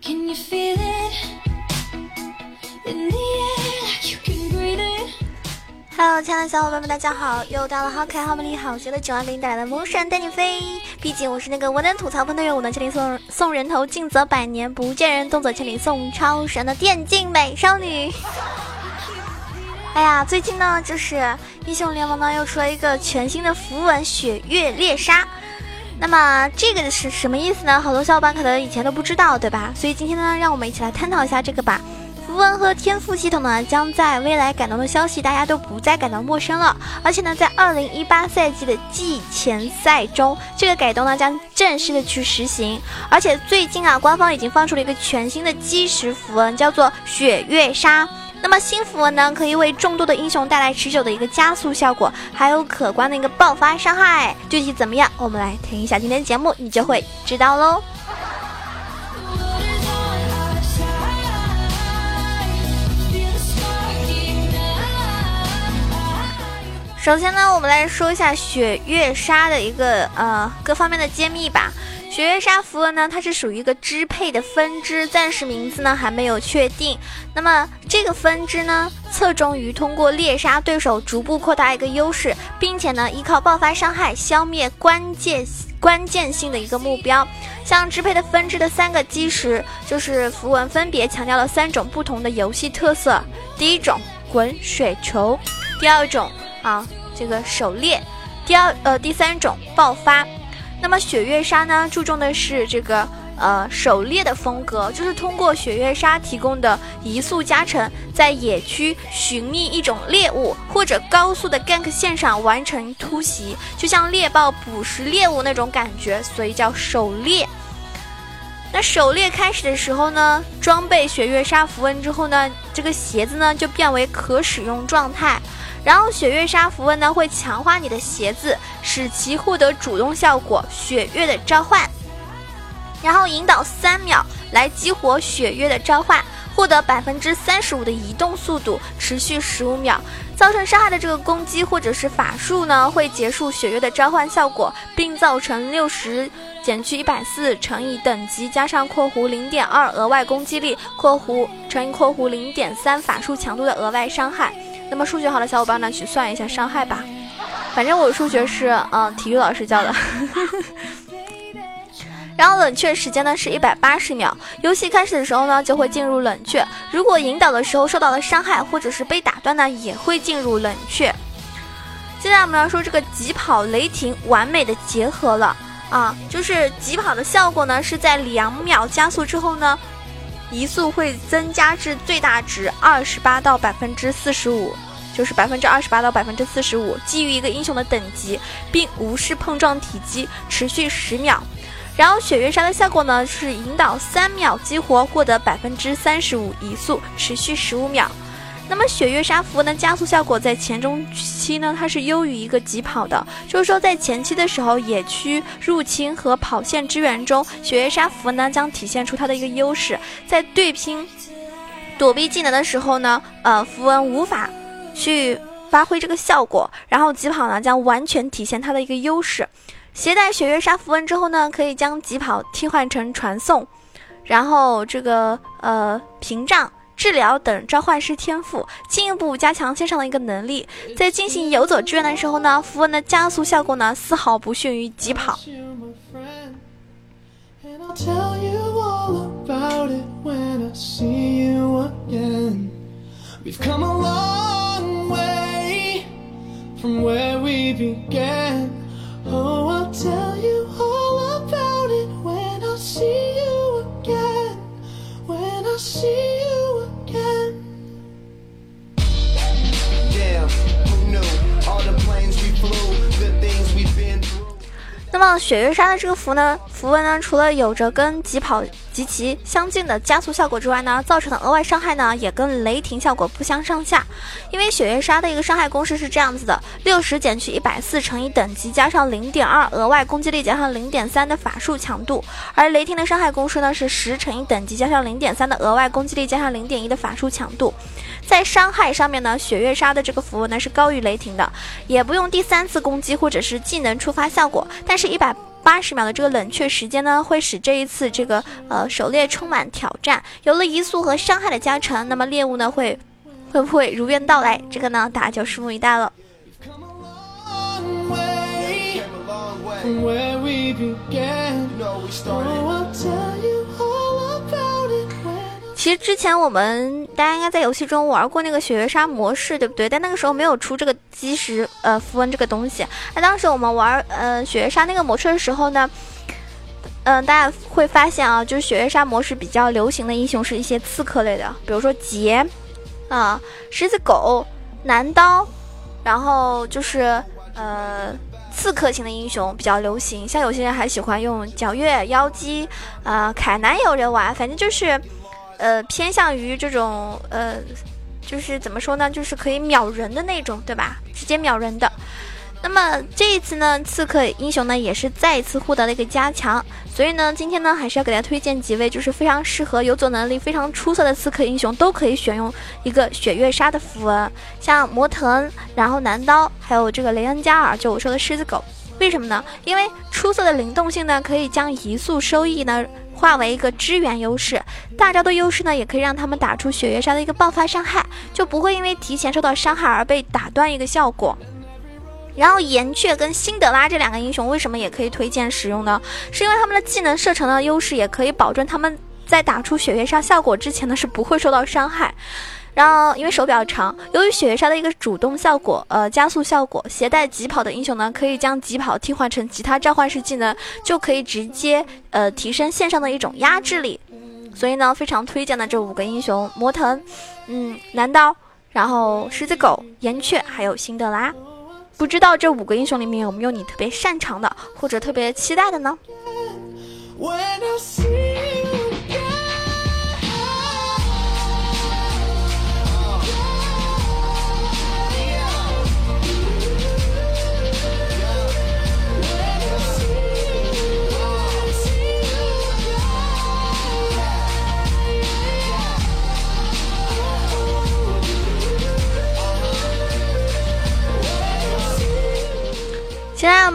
can you feel it？hello 亲爱的小伙伴们，大家好！又到了好可爱、好美丽、好学的九万零带来的魔神带你飞。毕竟我是那个我能吐槽喷队友，我能千里送送人头，尽则百年不见人，动作千里送超神的电竞美少女。哎呀，最近呢，就是英雄联盟呢又出了一个全新的符文血月猎杀。那么这个是什么意思呢？好多小伙伴可能以前都不知道，对吧？所以今天呢，让我们一起来探讨一下这个吧。符文和天赋系统呢，将在未来改动的消息，大家都不再感到陌生了。而且呢，在二零一八赛季的季前赛中，这个改动呢将正式的去实行。而且最近啊，官方已经放出了一个全新的基石符文，叫做雪月杀。那么新符文呢，可以为众多的英雄带来持久的一个加速效果，还有可观的一个爆发伤害。具体怎么样，我们来听一下今天节目，你就会知道喽。首先呢，我们来说一下雪月杀的一个呃各方面的揭秘吧。雪月杀符文呢，它是属于一个支配的分支，暂时名字呢还没有确定。那么这个分支呢，侧重于通过猎杀对手，逐步扩大一个优势，并且呢，依靠爆发伤害消灭关键关键性的一个目标。像支配的分支的三个基石，就是符文分别强调了三种不同的游戏特色。第一种滚水球，第二种。啊，这个狩猎，第二呃第三种爆发，那么雪月杀呢，注重的是这个呃狩猎的风格，就是通过雪月杀提供的移速加成，在野区寻觅一种猎物，或者高速的 gank 线上完成突袭，就像猎豹捕食猎物那种感觉，所以叫狩猎。那狩猎开始的时候呢，装备雪月杀符文之后呢，这个鞋子呢就变为可使用状态。然后雪月杀符文呢会强化你的鞋子，使其获得主动效果，雪月的召唤。然后引导三秒来激活雪月的召唤，获得百分之三十五的移动速度，持续十五秒。造成伤害的这个攻击或者是法术呢，会结束雪月的召唤效果，并造成六十减去一百四乘以等级加上括弧零点二额外攻击力括弧乘以括弧零点三法术强度的额外伤害。那么数学好的小伙伴呢，去算一下伤害吧。反正我数学是嗯体育老师教的。然后冷却时间呢是一百八十秒。游戏开始的时候呢就会进入冷却。如果引导的时候受到了伤害或者是被打断呢，也会进入冷却。接下来我们要说这个疾跑雷霆完美的结合了啊，就是疾跑的效果呢是在两秒加速之后呢。移速会增加至最大值二十八到百分之四十五，就是百分之二十八到百分之四十五，基于一个英雄的等级，并无视碰撞体积，持续十秒。然后雪月杀的效果呢，是引导三秒激活，获得百分之三十五移速，持续十五秒。那么雪月杀符文加速效果在前中期呢，它是优于一个疾跑的，就是说在前期的时候，野区入侵和跑线支援中，雪月杀符文呢将体现出它的一个优势。在对拼躲避技能的时候呢，呃，符文无法去发挥这个效果，然后疾跑呢将完全体现它的一个优势。携带雪月杀符文之后呢，可以将疾跑替换成传送，然后这个呃屏障。治疗等召唤师天赋，进一步加强线上的一个能力。在进行游走支援的时候呢，符文的加速效果呢丝毫不逊于疾跑。么雪月杀的这个符呢，符文呢，除了有着跟疾跑极其相近的加速效果之外呢，造成的额外伤害呢，也跟雷霆效果不相上下。因为雪月杀的一个伤害公式是这样子的：六十减去一百四乘以等级加上零点二额外攻击力加上零点三的法术强度，而雷霆的伤害公式呢是十乘以等级加上零点三的额外攻击力加上零点一的法术强度。在伤害上面呢，雪月杀的这个符文呢是高于雷霆的，也不用第三次攻击或者是技能触发效果，但是，一百八十秒的这个冷却时间呢，会使这一次这个呃狩猎充满挑战。有了移速和伤害的加成，那么猎物呢会会不会如愿到来？这个呢，大家就拭目以待了。其实之前我们大家应该在游戏中玩过那个雪月杀模式，对不对？但那个时候没有出这个基石呃符文这个东西。那当时我们玩呃雪月杀那个模式的时候呢，嗯，大家会发现啊，就是雪月杀模式比较流行的英雄是一些刺客类的，比如说杰啊、狮子狗、男刀，然后就是呃。刺客型的英雄比较流行，像有些人还喜欢用皎月、妖姬，啊，凯南有人玩，反正就是，呃，偏向于这种，呃，就是怎么说呢，就是可以秒人的那种，对吧？直接秒人的。那么这一次呢，刺客英雄呢也是再一次获得了一个加强，所以呢，今天呢还是要给大家推荐几位就是非常适合、游走能力非常出色的刺客英雄，都可以选用一个雪月杀的符文，像魔腾，然后男刀，还有这个雷恩加尔，就我说的狮子狗。为什么呢？因为出色的灵动性呢，可以将移速收益呢化为一个支援优势，大招的优势呢，也可以让他们打出血月杀的一个爆发伤害，就不会因为提前受到伤害而被打断一个效果。然后岩雀跟辛德拉这两个英雄为什么也可以推荐使用呢？是因为他们的技能射程的优势，也可以保证他们在打出血月杀效果之前呢是不会受到伤害。然后因为手比较长，由于雪月杀的一个主动效果，呃加速效果，携带疾跑的英雄呢可以将疾跑替换成其他召唤师技能，就可以直接呃提升线上的一种压制力。所以呢非常推荐的这五个英雄：魔腾，嗯男刀，然后狮子狗、岩雀，还有辛德拉。不知道这五个英雄里面有没有你特别擅长的，或者特别期待的呢？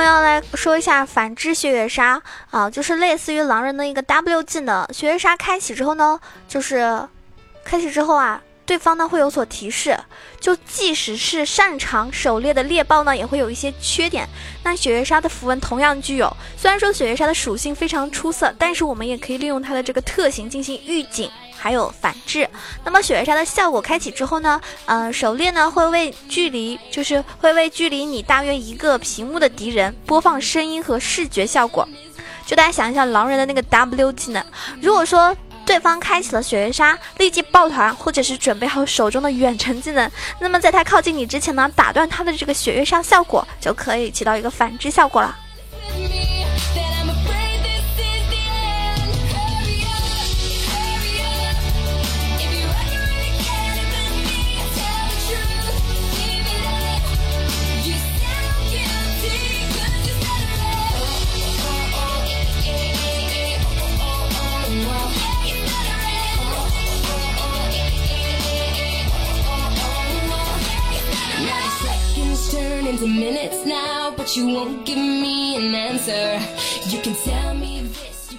我要来说一下反制血月杀啊，就是类似于狼人的一个 W 技能。血月杀开启之后呢，就是开启之后啊，对方呢会有所提示，就即使是擅长狩猎的猎豹呢，也会有一些缺点。那雪月杀的符文同样具有，虽然说雪月杀的属性非常出色，但是我们也可以利用它的这个特性进行预警。还有反制，那么雪月杀的效果开启之后呢？嗯，狩猎呢会为距离，就是会为距离你大约一个屏幕的敌人播放声音和视觉效果。就大家想一想，狼人的那个 W 技能，如果说对方开启了雪月杀，立即抱团，或者是准备好手中的远程技能，那么在他靠近你之前呢，打断他的这个雪月杀效果，就可以起到一个反制效果了。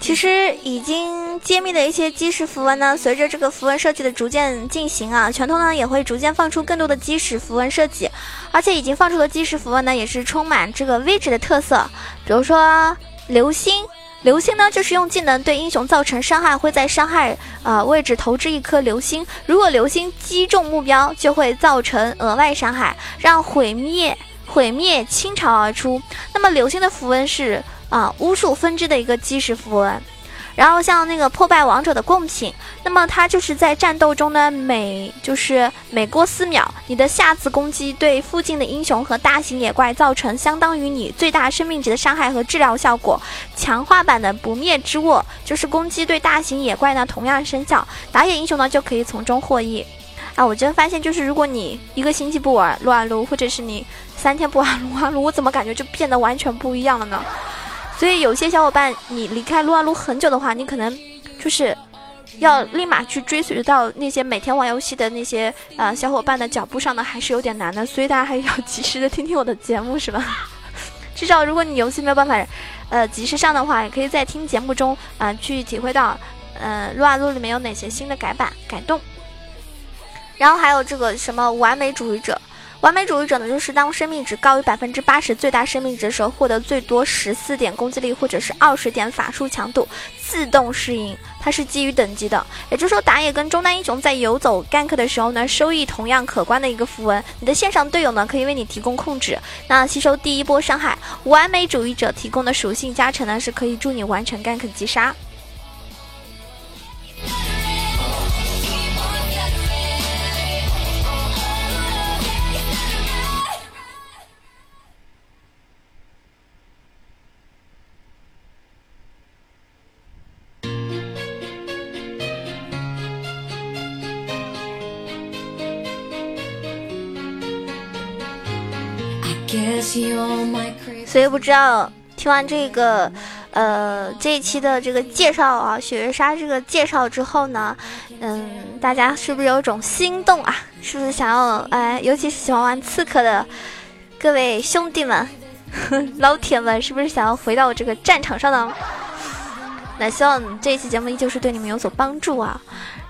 其实已经揭秘的一些基石符文呢，随着这个符文设计的逐渐进行啊，拳头呢也会逐渐放出更多的基石符文设计，而且已经放出的基石符文呢，也是充满这个位置的特色，比如说流星。流星呢，就是用技能对英雄造成伤害，会在伤害呃位置投掷一颗流星。如果流星击中目标，就会造成额外伤害，让毁灭毁灭倾巢而出。那么流星的符文是啊巫术分支的一个基石符文。然后像那个破败王者的贡品，那么它就是在战斗中呢，每就是每过四秒，你的下次攻击对附近的英雄和大型野怪造成相当于你最大生命值的伤害和治疗效果。强化版的不灭之握，就是攻击对大型野怪呢同样生效，打野英雄呢就可以从中获益。啊，我真发现就是如果你一个星期不玩撸啊撸，或者是你三天不玩撸啊撸，我怎么感觉就变得完全不一样了呢？所以有些小伙伴，你离开撸啊撸很久的话，你可能就是要立马去追随到那些每天玩游戏的那些呃小伙伴的脚步上呢，还是有点难的。所以大家还要及时的听听我的节目，是吧？至少如果你游戏没有办法，呃，及时上的话，也可以在听节目中啊去体会到，呃，撸啊撸里面有哪些新的改版改动。然后还有这个什么完美主义者。完美主义者呢，就是当生命值高于百分之八十最大生命值的时候，获得最多十四点攻击力或者是二十点法术强度，自动适应。它是基于等级的，也就是说打野跟中单英雄在游走 gank 的时候呢，收益同样可观的一个符文。你的线上队友呢，可以为你提供控制，那吸收第一波伤害。完美主义者提供的属性加成呢，是可以助你完成 gank 击杀。所以不知道听完这个，呃，这一期的这个介绍啊，雪月杀这个介绍之后呢，嗯，大家是不是有种心动啊？是不是想要哎，尤其是喜欢玩刺客的各位兄弟们、老铁们，是不是想要回到这个战场上呢？那希望这一期节目依旧是对你们有所帮助啊。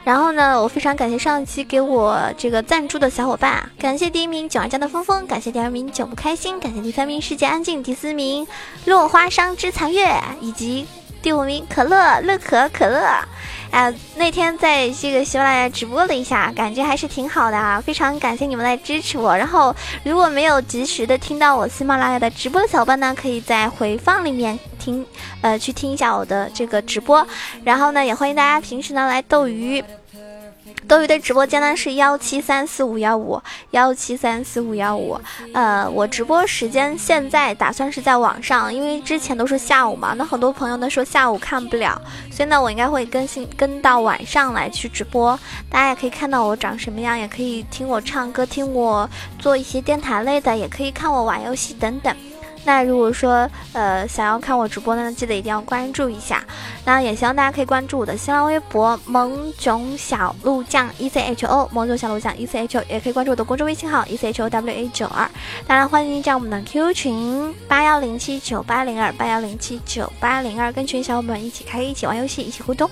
然后呢，我非常感谢上一期给我这个赞助的小伙伴，感谢第一名九儿家的峰峰，感谢第二名九不开心，感谢第三名世界安静，第四名落花伤之残月，以及第五名可乐乐可可乐。啊，那天在这个喜马拉雅直播了一下，感觉还是挺好的啊，非常感谢你们来支持我。然后如果没有及时的听到我喜马拉雅的直播的小伙伴呢，可以在回放里面听，呃，去听一下我的这个直播。然后呢，也欢迎大家平时呢来斗鱼。斗鱼的直播间呢是幺七三四五幺五幺七三四五幺五，呃，我直播时间现在打算是在网上，因为之前都是下午嘛，那很多朋友呢说下午看不了，所以呢我应该会更新跟到晚上来去直播，大家也可以看到我长什么样，也可以听我唱歌，听我做一些电台类的，也可以看我玩游戏等等。那如果说呃想要看我直播呢，记得一定要关注一下。那也希望大家可以关注我的新浪微博“萌囧小鹿酱 E C H O”，萌囧小鹿酱 E C H O，也可以关注我的公众微信号 E C H O W A 九二。当然欢迎加我们的 QQ 群八幺零七九八零二八幺零七九八零二，跟群小伙伴们一起开一起玩游戏，一起互动。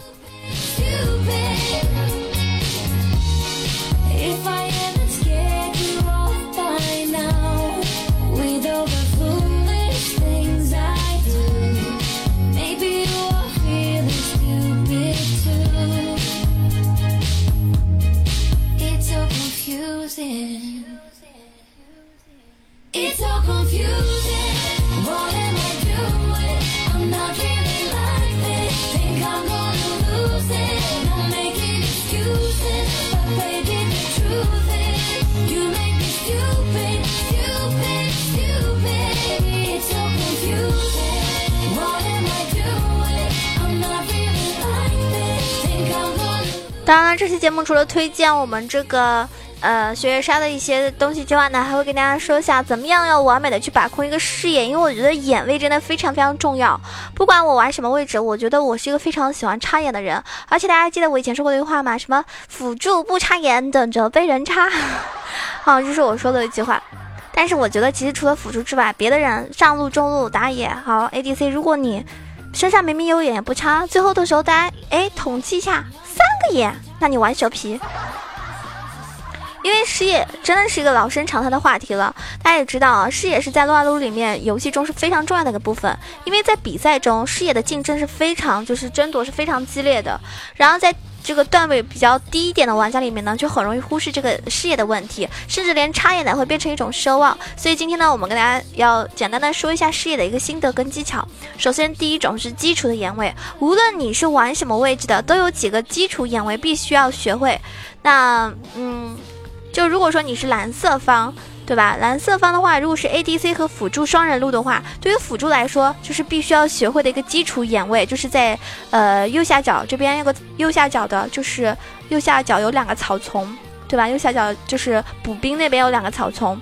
当然了，这期节目除了推荐我们这个呃雪月杀的一些东西之外呢，还会跟大家说一下怎么样要完美的去把控一个视野，因为我觉得眼位真的非常非常重要。不管我玩什么位置，我觉得我是一个非常喜欢插眼的人。而且大家记得我以前说过一句话吗？什么辅助不插眼，等着被人插。好，这是我说的一句话。但是我觉得其实除了辅助之外，别的人上路、中路打野好 ADC，如果你身上明明有眼也不插，最后的时候大家哎统计一下。三个眼，那你玩小皮？因为视野真的是一个老生常谈的话题了。大家也知道啊，视野是在撸啊撸里面游戏中是非常重要的一个部分。因为在比赛中，视野的竞争是非常就是争夺是非常激烈的。然后在这个段位比较低一点的玩家里面呢，就很容易忽视这个视野的问题，甚至连插眼奶会变成一种奢望。所以今天呢，我们跟大家要简单的说一下视野的一个心得跟技巧。首先，第一种是基础的眼位，无论你是玩什么位置的，都有几个基础眼位必须要学会。那，嗯，就如果说你是蓝色方。对吧？蓝色方的话，如果是 ADC 和辅助双人路的话，对于辅助来说，就是必须要学会的一个基础眼位，就是在呃右下角这边有个右下角的，就是右下角有两个草丛，对吧？右下角就是补兵那边有两个草丛，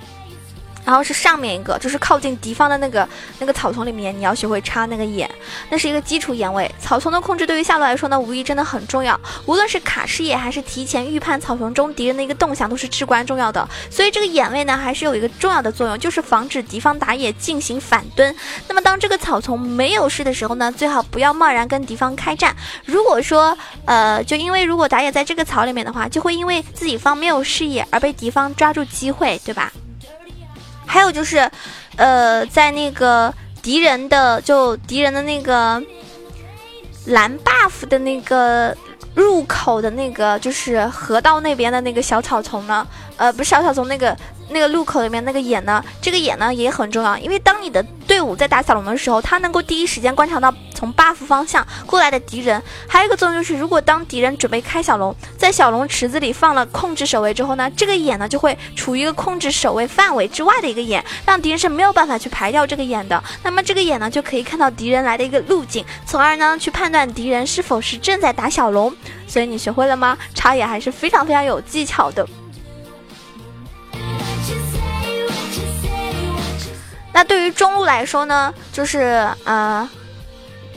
然后是上面一个，就是靠近敌方的那个那个草丛里面，你要学会插那个眼，那是一个基础眼位。草丛的控制对于下路来说呢，无疑真的很重要。无论是卡视野还是提前预判草丛中敌人的一个动向，都是至关重要的。所以这个眼位呢，还是有一个重要的作用，就是防止敌方打野进行反蹲。那么当这个草丛没有事的时候呢，最好不要贸然跟敌方开战。如果说呃，就因为如果打野在这个草里面的话，就会因为自己方没有视野而被敌方抓住机会，对吧？还有就是，呃，在那个敌人的就敌人的那个蓝 buff 的那个入口的那个，就是河道那边的那个小草丛呢，呃，不是小草丛那个。那个路口里面那个眼呢？这个眼呢也很重要，因为当你的队伍在打小龙的时候，它能够第一时间观察到从 buff 方向过来的敌人。还有一个作用就是，如果当敌人准备开小龙，在小龙池子里放了控制守卫之后呢，这个眼呢就会处于一个控制守卫范围之外的一个眼，让敌人是没有办法去排掉这个眼的。那么这个眼呢就可以看到敌人来的一个路径，从而呢去判断敌人是否是正在打小龙。所以你学会了吗？插眼还是非常非常有技巧的。那对于中路来说呢，就是呃，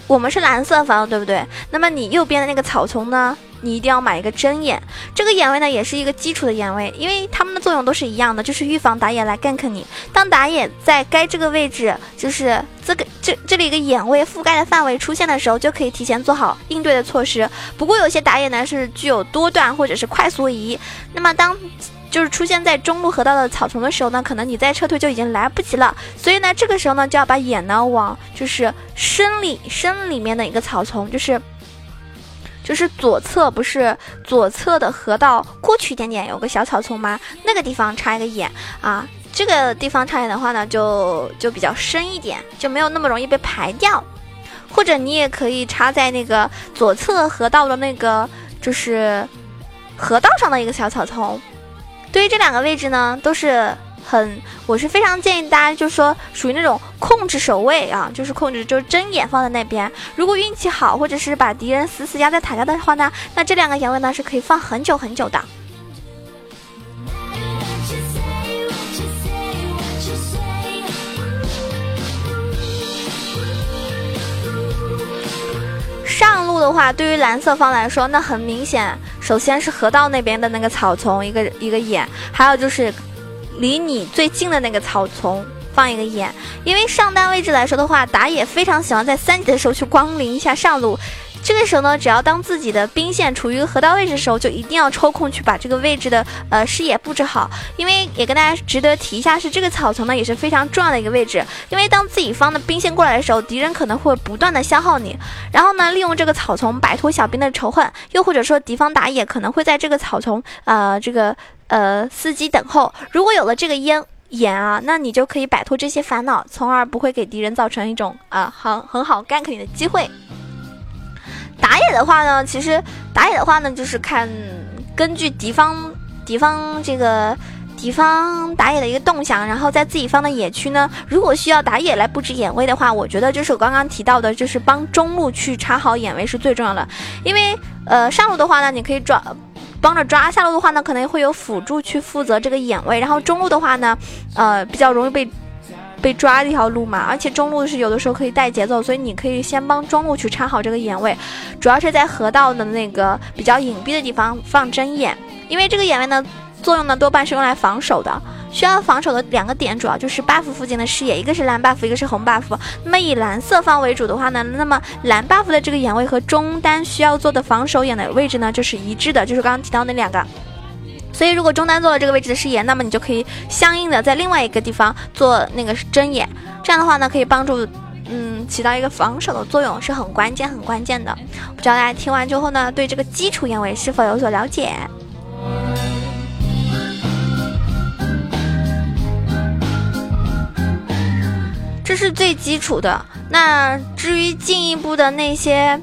我们是蓝色方，对不对？那么你右边的那个草丛呢，你一定要买一个针眼。这个眼位呢，也是一个基础的眼位，因为它们的作用都是一样的，就是预防打野来 gank 你。当打野在该这个位置，就是这个这这里一个眼位覆盖的范围出现的时候，就可以提前做好应对的措施。不过有些打野呢是具有多段或者是快速移，那么当。就是出现在中路河道的草丛的时候呢，可能你再撤退就已经来不及了。所以呢，这个时候呢，就要把眼呢往就是深里深里面的一个草丛，就是就是左侧不是左侧的河道过去一点点有个小草丛吗？那个地方插一个眼啊，这个地方插眼的话呢，就就比较深一点，就没有那么容易被排掉。或者你也可以插在那个左侧河道的那个就是河道上的一个小草丛。对于这两个位置呢，都是很，我是非常建议大家，就是说属于那种控制守卫啊，就是控制，就是睁眼放在那边。如果运气好，或者是把敌人死死压在塔下的话呢，那这两个眼位呢是可以放很久很久的。上路的话，对于蓝色方来说，那很明显，首先是河道那边的那个草丛一个一个眼，还有就是离你最近的那个草丛放一个眼。因为上单位置来说的话，打野非常喜欢在三级的时候去光临一下上路。这个时候呢，只要当自己的兵线处于河道位置的时候，就一定要抽空去把这个位置的呃视野布置好。因为也跟大家值得提一下，是这个草丛呢也是非常重要的一个位置。因为当自己方的兵线过来的时候，敌人可能会不断的消耗你，然后呢利用这个草丛摆脱小兵的仇恨，又或者说敌方打野可能会在这个草丛呃这个呃伺机等候。如果有了这个烟眼啊，那你就可以摆脱这些烦恼，从而不会给敌人造成一种啊很很好 gank 你的机会。打野的话呢，其实打野的话呢，就是看根据敌方敌方这个敌方打野的一个动向，然后在自己方的野区呢，如果需要打野来布置眼位的话，我觉得就是我刚刚提到的，就是帮中路去插好眼位是最重要的。因为呃上路的话呢，你可以抓帮着抓；下路的话呢，可能会有辅助去负责这个眼位。然后中路的话呢，呃比较容易被。被抓的一条路嘛，而且中路是有的时候可以带节奏，所以你可以先帮中路去插好这个眼位，主要是在河道的那个比较隐蔽的地方放针眼，因为这个眼位呢作用呢多半是用来防守的，需要防守的两个点主要就是 buff 附近的视野，一个是蓝 buff，一个是红 buff。那么以蓝色方为主的话呢，那么蓝 buff 的这个眼位和中单需要做的防守眼的位置呢就是一致的，就是刚刚提到那两个。所以，如果中单做了这个位置的视野，那么你就可以相应的在另外一个地方做那个针眼，这样的话呢，可以帮助，嗯，起到一个防守的作用，是很关键、很关键的。不知道大家听完之后呢，对这个基础眼位是否有所了解？这是最基础的。那至于进一步的那些。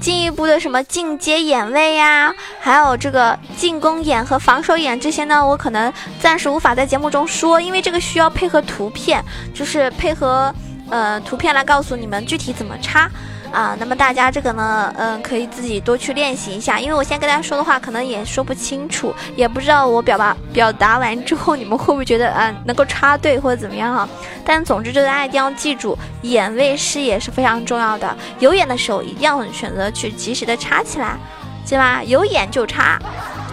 进一步的什么进阶眼位呀，还有这个进攻眼和防守眼这些呢，我可能暂时无法在节目中说，因为这个需要配合图片，就是配合呃图片来告诉你们具体怎么插。啊。那么大家这个呢，嗯，可以自己多去练习一下，因为我现在跟大家说的话可能也说不清楚，也不知道我表达表达完之后你们会不会觉得嗯能够插队或者怎么样哈。但总之，这个大家一定要记住，眼位视野是非常重要的，有眼的时候一定要选择去及时的插起来，对吧？有眼就插，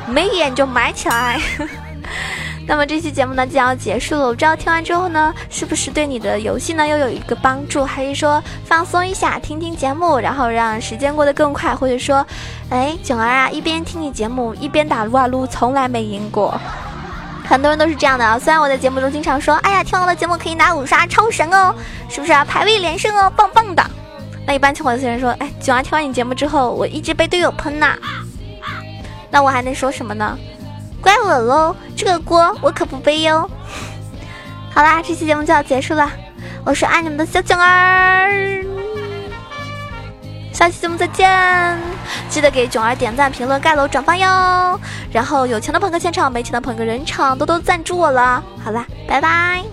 没眼就埋起来。那么这期节目呢，就要结束了。我不知道听完之后呢，是不是对你的游戏呢又有一个帮助，还是说放松一下，听听节目，然后让时间过得更快，或者说，哎，囧儿啊，一边听你节目一边打撸啊撸，从来没赢过。很多人都是这样的啊。虽然我在节目中经常说，哎呀，听我的节目可以拿五杀，超神哦，是不是啊？排位连胜哦，棒棒的。那一般听我的人说，哎，囧儿听完你节目之后，我一直被队友喷呐。那我还能说什么呢？怪我喽，这个锅我可不背哟。好啦，这期节目就要结束了，我是爱你们的小囧儿，下期节目再见，记得给囧儿点赞、评论、盖楼、转发哟。然后有钱的朋友现场，没钱的朋友人场，多多赞助我了。好啦，拜拜。